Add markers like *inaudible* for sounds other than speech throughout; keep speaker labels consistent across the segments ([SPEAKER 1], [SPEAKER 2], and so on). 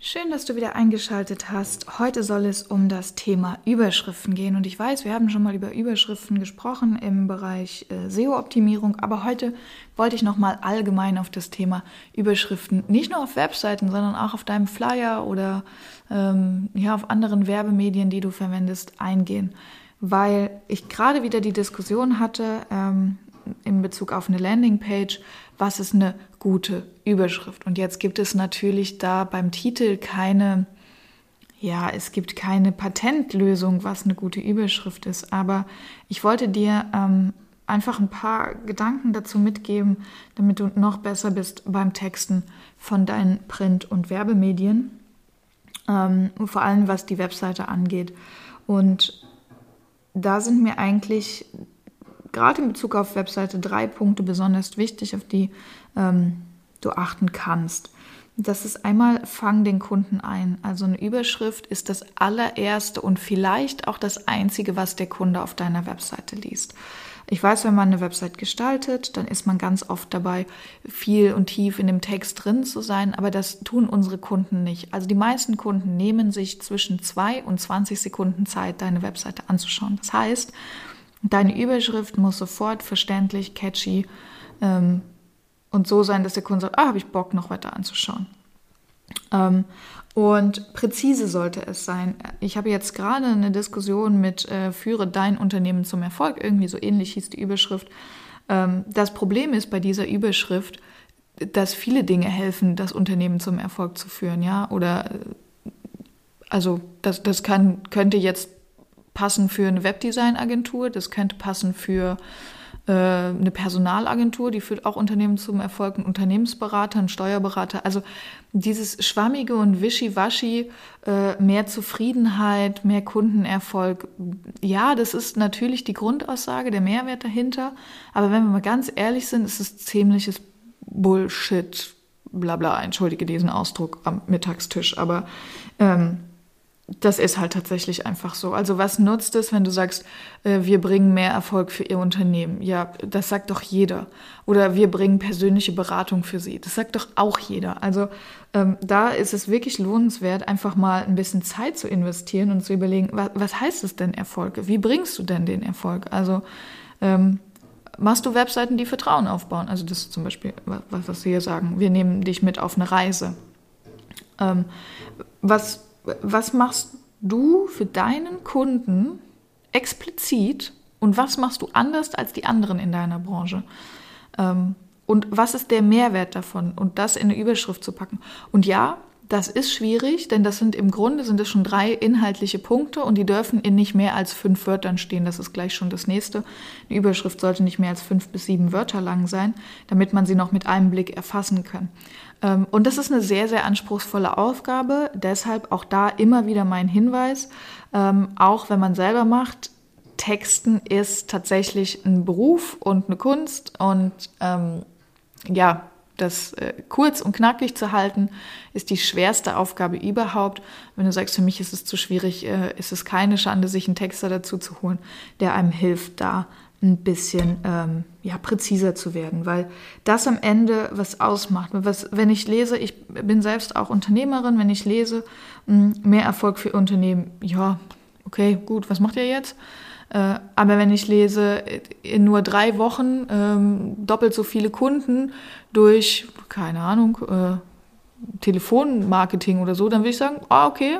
[SPEAKER 1] Schön, dass du wieder eingeschaltet hast. Heute soll es um das Thema Überschriften gehen. Und ich weiß, wir haben schon mal über Überschriften gesprochen im Bereich äh, SEO-Optimierung, aber heute wollte ich nochmal allgemein auf das Thema Überschriften, nicht nur auf Webseiten, sondern auch auf deinem Flyer oder ähm, ja, auf anderen Werbemedien, die du verwendest, eingehen weil ich gerade wieder die Diskussion hatte ähm, in Bezug auf eine Landingpage, was ist eine gute Überschrift? Und jetzt gibt es natürlich da beim Titel keine, ja, es gibt keine Patentlösung, was eine gute Überschrift ist. Aber ich wollte dir ähm, einfach ein paar Gedanken dazu mitgeben, damit du noch besser bist beim Texten von deinen Print- und Werbemedien, ähm, vor allem was die Webseite angeht. Und da sind mir eigentlich gerade in Bezug auf Webseite drei Punkte besonders wichtig, auf die ähm, du achten kannst. Das ist einmal, fang den Kunden ein. Also eine Überschrift ist das allererste und vielleicht auch das einzige, was der Kunde auf deiner Webseite liest. Ich weiß, wenn man eine Website gestaltet, dann ist man ganz oft dabei, viel und tief in dem Text drin zu sein, aber das tun unsere Kunden nicht. Also die meisten Kunden nehmen sich zwischen zwei und 20 Sekunden Zeit, deine Webseite anzuschauen. Das heißt, deine Überschrift muss sofort verständlich, catchy ähm, und so sein, dass der Kunde sagt, ah, habe ich Bock, noch weiter anzuschauen. Ähm, und präzise sollte es sein. Ich habe jetzt gerade eine Diskussion mit äh, Führe dein Unternehmen zum Erfolg, irgendwie so ähnlich hieß die Überschrift. Ähm, das Problem ist bei dieser Überschrift, dass viele Dinge helfen, das Unternehmen zum Erfolg zu führen, ja. Oder äh, also das, das kann, könnte jetzt passen für eine Webdesign-Agentur, das könnte passen für äh, eine Personalagentur, die führt auch Unternehmen zum Erfolg, ein Unternehmensberater, ein Steuerberater. Also dieses Schwammige und Wischiwaschi, äh, mehr Zufriedenheit, mehr Kundenerfolg, ja, das ist natürlich die Grundaussage, der Mehrwert dahinter. Aber wenn wir mal ganz ehrlich sind, ist es ziemliches Bullshit, bla bla, entschuldige diesen Ausdruck am Mittagstisch. Aber ähm, das ist halt tatsächlich einfach so. Also was nutzt es, wenn du sagst, äh, wir bringen mehr Erfolg für ihr Unternehmen? Ja, das sagt doch jeder. Oder wir bringen persönliche Beratung für sie. Das sagt doch auch jeder. Also ähm, da ist es wirklich lohnenswert, einfach mal ein bisschen Zeit zu investieren und zu überlegen, was, was heißt es denn Erfolg? Wie bringst du denn den Erfolg? Also ähm, machst du Webseiten, die Vertrauen aufbauen? Also das ist zum Beispiel, was, was wir hier sagen. Wir nehmen dich mit auf eine Reise. Ähm, was was machst du für deinen Kunden explizit und was machst du anders als die anderen in deiner Branche? Ähm, und was ist der Mehrwert davon? Und das in eine Überschrift zu packen. Und ja, das ist schwierig, denn das sind im Grunde sind es schon drei inhaltliche Punkte und die dürfen in nicht mehr als fünf Wörtern stehen. Das ist gleich schon das nächste. Eine Überschrift sollte nicht mehr als fünf bis sieben Wörter lang sein, damit man sie noch mit einem Blick erfassen kann. Ähm, und das ist eine sehr, sehr anspruchsvolle Aufgabe. Deshalb auch da immer wieder mein Hinweis, ähm, auch wenn man selber macht, Texten ist tatsächlich ein Beruf und eine Kunst und ähm, ja, das äh, kurz und knackig zu halten, ist die schwerste Aufgabe überhaupt. Wenn du sagst, für mich ist es zu schwierig, äh, ist es keine Schande, sich einen Texter dazu zu holen, der einem hilft, da ein bisschen ähm, ja, präziser zu werden, weil das am Ende was ausmacht. Was, wenn ich lese, ich bin selbst auch Unternehmerin, wenn ich lese, hm, mehr Erfolg für Unternehmen, ja, okay, gut, was macht ihr jetzt? Äh, aber wenn ich lese, in nur drei Wochen ähm, doppelt so viele Kunden durch, keine Ahnung, äh, Telefonmarketing oder so, dann würde ich sagen, ah, okay,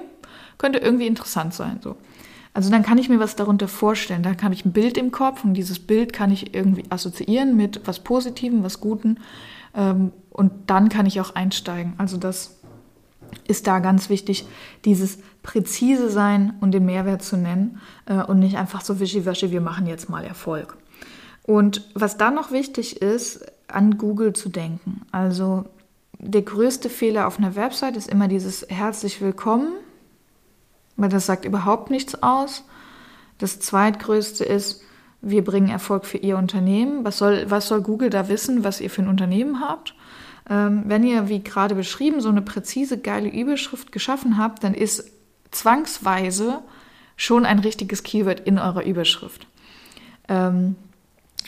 [SPEAKER 1] könnte irgendwie interessant sein. So. Also dann kann ich mir was darunter vorstellen. Dann habe ich ein Bild im Kopf und dieses Bild kann ich irgendwie assoziieren mit was Positivem, was Guten. Ähm, und dann kann ich auch einsteigen. Also das ist da ganz wichtig, dieses präzise sein und den Mehrwert zu nennen äh, und nicht einfach so wischiwaschi, wir machen jetzt mal Erfolg. Und was dann noch wichtig ist, an Google zu denken. Also der größte Fehler auf einer Website ist immer dieses herzlich willkommen weil das sagt überhaupt nichts aus. Das zweitgrößte ist, wir bringen Erfolg für Ihr Unternehmen. Was soll, was soll Google da wissen, was ihr für ein Unternehmen habt? Ähm, wenn ihr, wie gerade beschrieben, so eine präzise, geile Überschrift geschaffen habt, dann ist zwangsweise schon ein richtiges Keyword in eurer Überschrift. Ähm,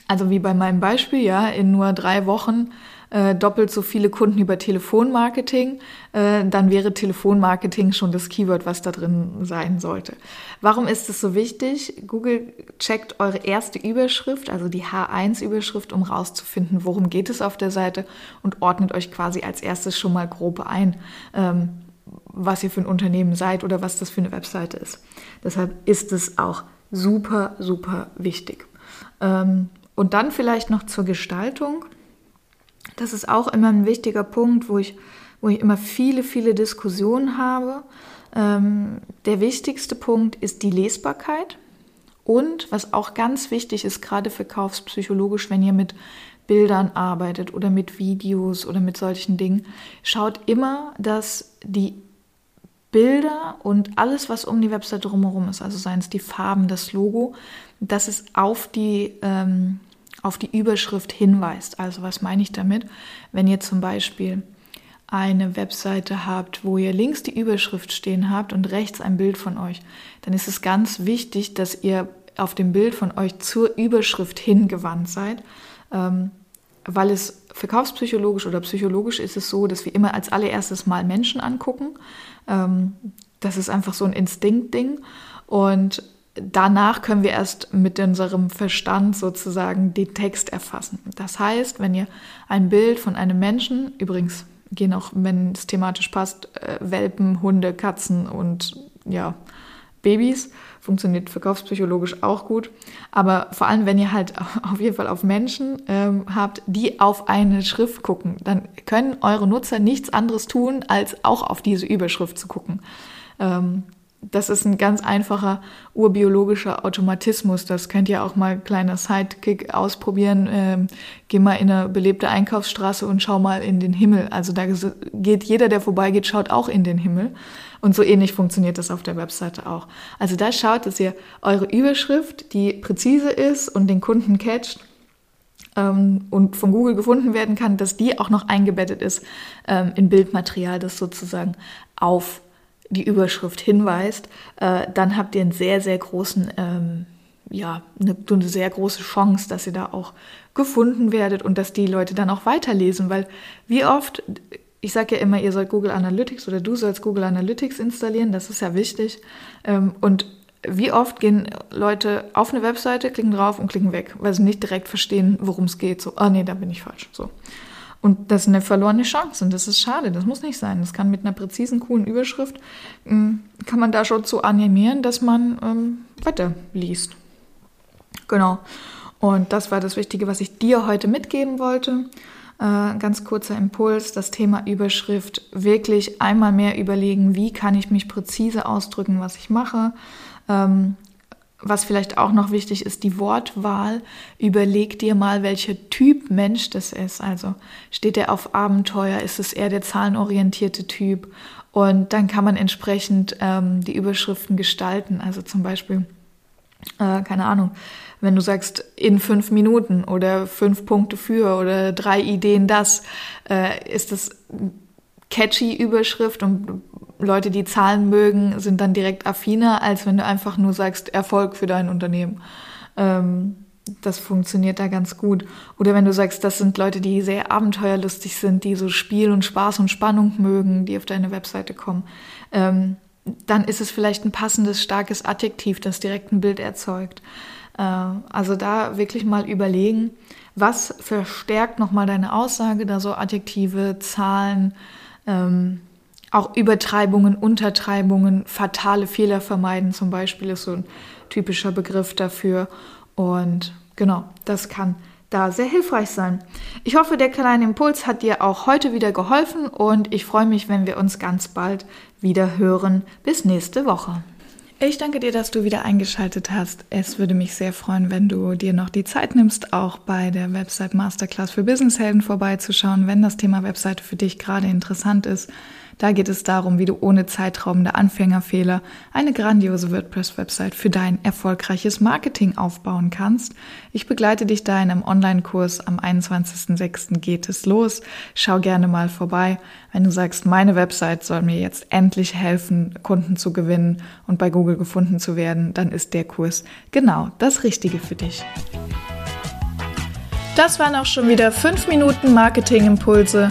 [SPEAKER 1] also wie bei meinem Beispiel, ja, in nur drei Wochen äh, doppelt so viele Kunden über Telefonmarketing, äh, dann wäre Telefonmarketing schon das Keyword, was da drin sein sollte. Warum ist es so wichtig? Google checkt eure erste Überschrift, also die H1-Überschrift, um rauszufinden, worum geht es auf der Seite und ordnet euch quasi als erstes schon mal grob ein. Ähm, was ihr für ein Unternehmen seid oder was das für eine Webseite ist. Deshalb ist es auch super, super wichtig. Ähm, und dann vielleicht noch zur Gestaltung. Das ist auch immer ein wichtiger Punkt, wo ich, wo ich immer viele, viele Diskussionen habe. Ähm, der wichtigste Punkt ist die Lesbarkeit. Und was auch ganz wichtig ist, gerade verkaufspsychologisch, wenn ihr mit Bildern arbeitet oder mit Videos oder mit solchen Dingen, schaut immer, dass die Bilder und alles, was um die Website drumherum ist, also seien es die Farben, das Logo, dass es auf die, ähm, auf die Überschrift hinweist. Also was meine ich damit? Wenn ihr zum Beispiel eine Webseite habt, wo ihr links die Überschrift stehen habt und rechts ein Bild von euch, dann ist es ganz wichtig, dass ihr auf dem Bild von euch zur Überschrift hingewandt seid, ähm, weil es verkaufspsychologisch oder psychologisch ist es so, dass wir immer als allererstes mal Menschen angucken. Ähm, das ist einfach so ein Instinktding und danach können wir erst mit unserem Verstand sozusagen den Text erfassen. Das heißt, wenn ihr ein Bild von einem Menschen, übrigens gehen auch, wenn es thematisch passt, äh, Welpen, Hunde, Katzen und ja, Babys, funktioniert verkaufspsychologisch auch gut. Aber vor allem, wenn ihr halt *laughs* auf jeden Fall auf Menschen ähm, habt, die auf eine Schrift gucken, dann können eure Nutzer nichts anderes tun, als auch auf diese Überschrift zu gucken. Ähm, das ist ein ganz einfacher urbiologischer Automatismus. Das könnt ihr auch mal kleiner Sidekick ausprobieren. Ähm, geh mal in eine belebte Einkaufsstraße und schau mal in den Himmel. Also da geht jeder, der vorbeigeht, schaut auch in den Himmel. Und so ähnlich funktioniert das auf der Webseite auch. Also da schaut, dass ihr eure Überschrift, die präzise ist und den Kunden catcht, ähm, und von Google gefunden werden kann, dass die auch noch eingebettet ist ähm, in Bildmaterial, das sozusagen auf die Überschrift hinweist, äh, dann habt ihr einen sehr, sehr großen, ähm, ja, eine, eine sehr große Chance, dass ihr da auch gefunden werdet und dass die Leute dann auch weiterlesen, weil wie oft, ich sage ja immer, ihr sollt Google Analytics oder du sollst Google Analytics installieren, das ist ja wichtig. Ähm, und wie oft gehen Leute auf eine Webseite, klicken drauf und klicken weg, weil sie nicht direkt verstehen, worum es geht. So, ah nee, da bin ich falsch. So. Und das ist eine verlorene Chance und das ist schade, das muss nicht sein. Das kann mit einer präzisen, coolen Überschrift, ähm, kann man da schon so animieren, dass man ähm, weiter liest. Genau. Und das war das Wichtige, was ich dir heute mitgeben wollte. Äh, ganz kurzer Impuls, das Thema Überschrift. Wirklich einmal mehr überlegen, wie kann ich mich präzise ausdrücken, was ich mache. Ähm, was vielleicht auch noch wichtig ist, die Wortwahl. Überleg dir mal, welcher Typ Mensch das ist. Also steht er auf Abenteuer, ist es eher der zahlenorientierte Typ? Und dann kann man entsprechend ähm, die Überschriften gestalten. Also zum Beispiel, äh, keine Ahnung, wenn du sagst in fünf Minuten oder fünf Punkte für oder drei Ideen das, äh, ist das catchy Überschrift und Leute, die Zahlen mögen, sind dann direkt affiner, als wenn du einfach nur sagst Erfolg für dein Unternehmen. Ähm, das funktioniert da ganz gut. Oder wenn du sagst, das sind Leute, die sehr abenteuerlustig sind, die so Spiel und Spaß und Spannung mögen, die auf deine Webseite kommen, ähm, dann ist es vielleicht ein passendes, starkes Adjektiv, das direkt ein Bild erzeugt. Äh, also da wirklich mal überlegen, was verstärkt nochmal deine Aussage, da so Adjektive, Zahlen, ähm, auch Übertreibungen, Untertreibungen, fatale Fehler vermeiden zum Beispiel ist so ein typischer Begriff dafür. Und genau, das kann da sehr hilfreich sein. Ich hoffe, der kleine Impuls hat dir auch heute wieder geholfen und ich freue mich, wenn wir uns ganz bald wieder hören. Bis nächste Woche. Ich danke dir, dass du wieder eingeschaltet hast. Es würde mich sehr freuen, wenn du dir noch die Zeit nimmst, auch bei der Website Masterclass für Businesshelden vorbeizuschauen, wenn das Thema Webseite für dich gerade interessant ist Da geht es darum, wie du ohne zeitraubende Anfängerfehler eine grandiose WordPress-Website für dein erfolgreiches Marketing aufbauen kannst. Ich begleite dich da in einem Online-Kurs. Am 21.06. geht es los. Schau gerne mal vorbei. Wenn du sagst, meine Website soll mir jetzt endlich helfen, Kunden zu gewinnen und bei Google gefunden zu werden, dann ist der Kurs genau das Richtige für dich. Das waren auch schon wieder 5 Minuten Marketing-Impulse